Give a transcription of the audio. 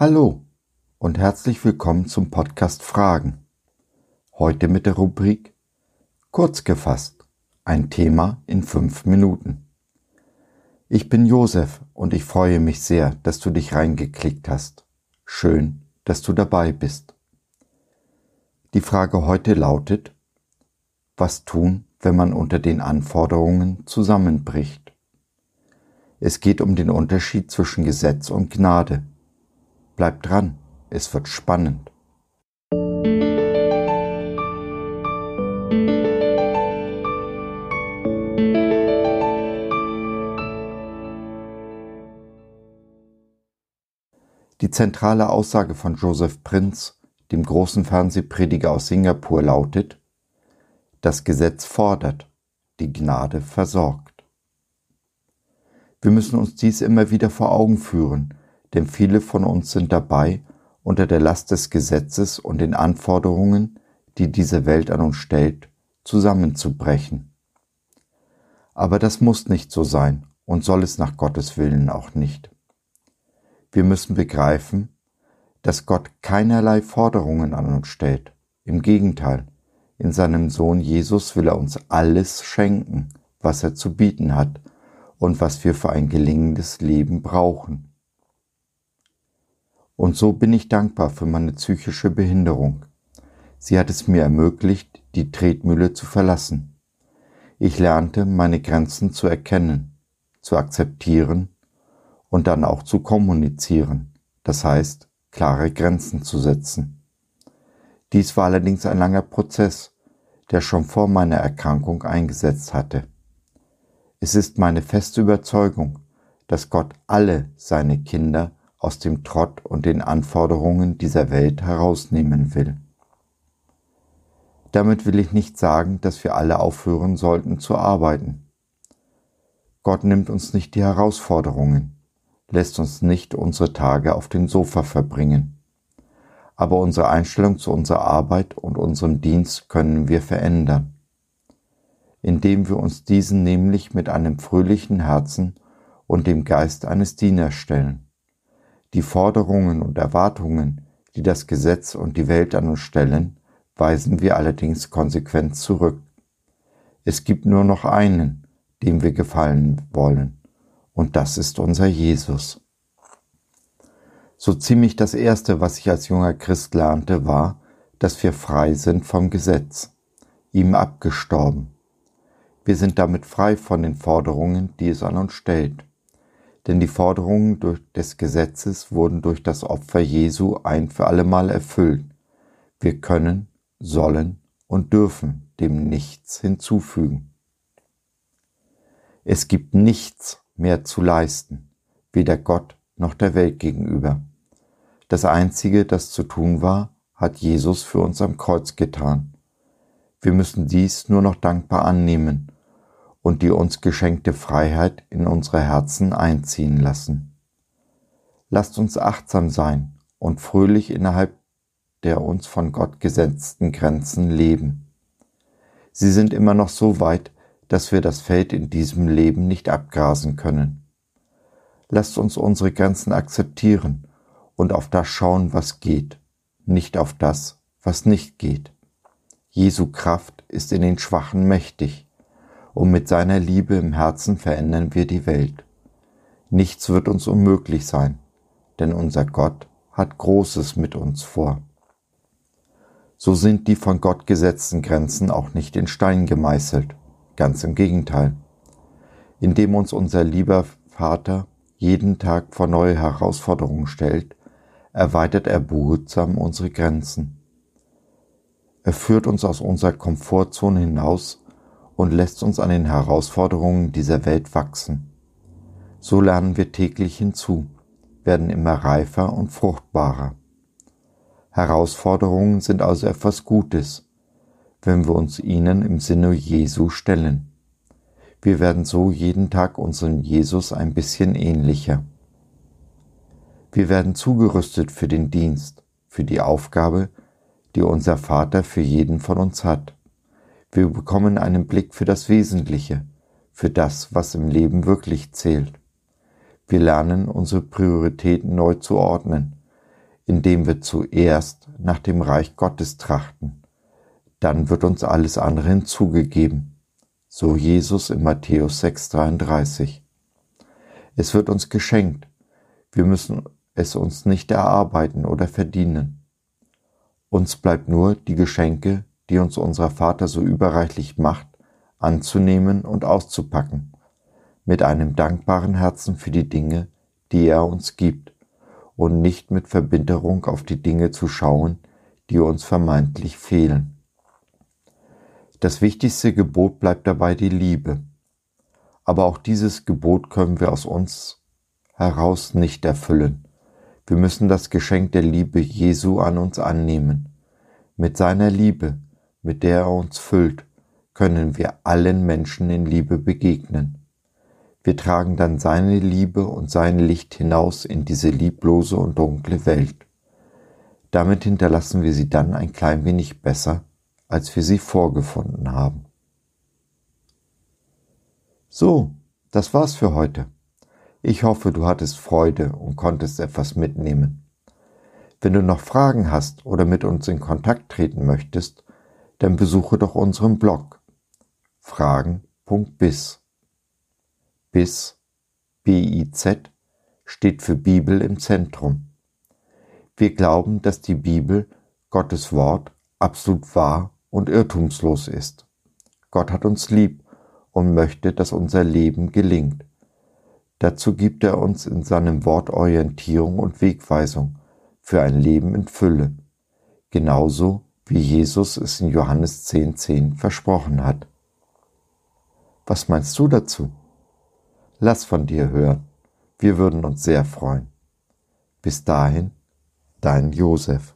Hallo und herzlich willkommen zum Podcast Fragen. Heute mit der Rubrik Kurz gefasst, ein Thema in fünf Minuten. Ich bin Josef und ich freue mich sehr, dass du dich reingeklickt hast. Schön, dass du dabei bist. Die Frage heute lautet, was tun, wenn man unter den Anforderungen zusammenbricht? Es geht um den Unterschied zwischen Gesetz und Gnade. Bleib dran, es wird spannend. Die zentrale Aussage von Joseph Prince, dem großen Fernsehprediger aus Singapur, lautet, das Gesetz fordert, die Gnade versorgt. Wir müssen uns dies immer wieder vor Augen führen, denn viele von uns sind dabei, unter der Last des Gesetzes und den Anforderungen, die diese Welt an uns stellt, zusammenzubrechen. Aber das muss nicht so sein und soll es nach Gottes Willen auch nicht. Wir müssen begreifen, dass Gott keinerlei Forderungen an uns stellt. Im Gegenteil, in seinem Sohn Jesus will er uns alles schenken, was er zu bieten hat und was wir für ein gelingendes Leben brauchen. Und so bin ich dankbar für meine psychische Behinderung. Sie hat es mir ermöglicht, die Tretmühle zu verlassen. Ich lernte, meine Grenzen zu erkennen, zu akzeptieren und dann auch zu kommunizieren, das heißt, klare Grenzen zu setzen. Dies war allerdings ein langer Prozess, der schon vor meiner Erkrankung eingesetzt hatte. Es ist meine feste Überzeugung, dass Gott alle seine Kinder aus dem Trott und den Anforderungen dieser Welt herausnehmen will. Damit will ich nicht sagen, dass wir alle aufhören sollten zu arbeiten. Gott nimmt uns nicht die Herausforderungen, lässt uns nicht unsere Tage auf dem Sofa verbringen. Aber unsere Einstellung zu unserer Arbeit und unserem Dienst können wir verändern, indem wir uns diesen nämlich mit einem fröhlichen Herzen und dem Geist eines Dieners stellen. Die Forderungen und Erwartungen, die das Gesetz und die Welt an uns stellen, weisen wir allerdings konsequent zurück. Es gibt nur noch einen, dem wir gefallen wollen, und das ist unser Jesus. So ziemlich das Erste, was ich als junger Christ lernte, war, dass wir frei sind vom Gesetz, ihm abgestorben. Wir sind damit frei von den Forderungen, die es an uns stellt. Denn die Forderungen des Gesetzes wurden durch das Opfer Jesu ein für allemal erfüllt. Wir können, sollen und dürfen dem nichts hinzufügen. Es gibt nichts, mehr zu leisten, weder Gott noch der Welt gegenüber. Das Einzige, das zu tun war, hat Jesus für uns am Kreuz getan. Wir müssen dies nur noch dankbar annehmen und die uns geschenkte Freiheit in unsere Herzen einziehen lassen. Lasst uns achtsam sein und fröhlich innerhalb der uns von Gott gesetzten Grenzen leben. Sie sind immer noch so weit, dass wir das Feld in diesem Leben nicht abgrasen können. Lasst uns unsere Grenzen akzeptieren und auf das schauen, was geht, nicht auf das, was nicht geht. Jesu Kraft ist in den Schwachen mächtig, und mit seiner Liebe im Herzen verändern wir die Welt. Nichts wird uns unmöglich sein, denn unser Gott hat Großes mit uns vor. So sind die von Gott gesetzten Grenzen auch nicht in Stein gemeißelt. Ganz im Gegenteil. Indem uns unser lieber Vater jeden Tag vor neue Herausforderungen stellt, erweitert er behutsam unsere Grenzen. Er führt uns aus unserer Komfortzone hinaus und lässt uns an den Herausforderungen dieser Welt wachsen. So lernen wir täglich hinzu, werden immer reifer und fruchtbarer. Herausforderungen sind also etwas Gutes, wenn wir uns ihnen im Sinne Jesu stellen. Wir werden so jeden Tag unserem Jesus ein bisschen ähnlicher. Wir werden zugerüstet für den Dienst, für die Aufgabe, die unser Vater für jeden von uns hat. Wir bekommen einen Blick für das Wesentliche, für das, was im Leben wirklich zählt. Wir lernen, unsere Prioritäten neu zu ordnen, indem wir zuerst nach dem Reich Gottes trachten. Dann wird uns alles andere hinzugegeben. So Jesus in Matthäus 6,33. Es wird uns geschenkt. Wir müssen es uns nicht erarbeiten oder verdienen. Uns bleibt nur, die Geschenke, die uns unser Vater so überreichlich macht, anzunehmen und auszupacken, mit einem dankbaren Herzen für die Dinge, die er uns gibt und nicht mit Verbitterung auf die Dinge zu schauen, die uns vermeintlich fehlen. Das wichtigste Gebot bleibt dabei die Liebe. Aber auch dieses Gebot können wir aus uns heraus nicht erfüllen. Wir müssen das Geschenk der Liebe Jesu an uns annehmen. Mit seiner Liebe, mit der er uns füllt, können wir allen Menschen in Liebe begegnen. Wir tragen dann seine Liebe und sein Licht hinaus in diese lieblose und dunkle Welt. Damit hinterlassen wir sie dann ein klein wenig besser, als wir sie vorgefunden haben. So, das war's für heute. Ich hoffe, du hattest Freude und konntest etwas mitnehmen. Wenn du noch Fragen hast oder mit uns in Kontakt treten möchtest, dann besuche doch unseren Blog fragen.biz bis BIZ steht für Bibel im Zentrum. Wir glauben, dass die Bibel, Gottes Wort, absolut wahr und irrtumslos ist. Gott hat uns lieb und möchte, dass unser Leben gelingt. Dazu gibt er uns in seinem Wort Orientierung und Wegweisung für ein Leben in Fülle, genauso wie Jesus es in Johannes 10.10 10 versprochen hat. Was meinst du dazu? Lass von dir hören. Wir würden uns sehr freuen. Bis dahin, dein Josef.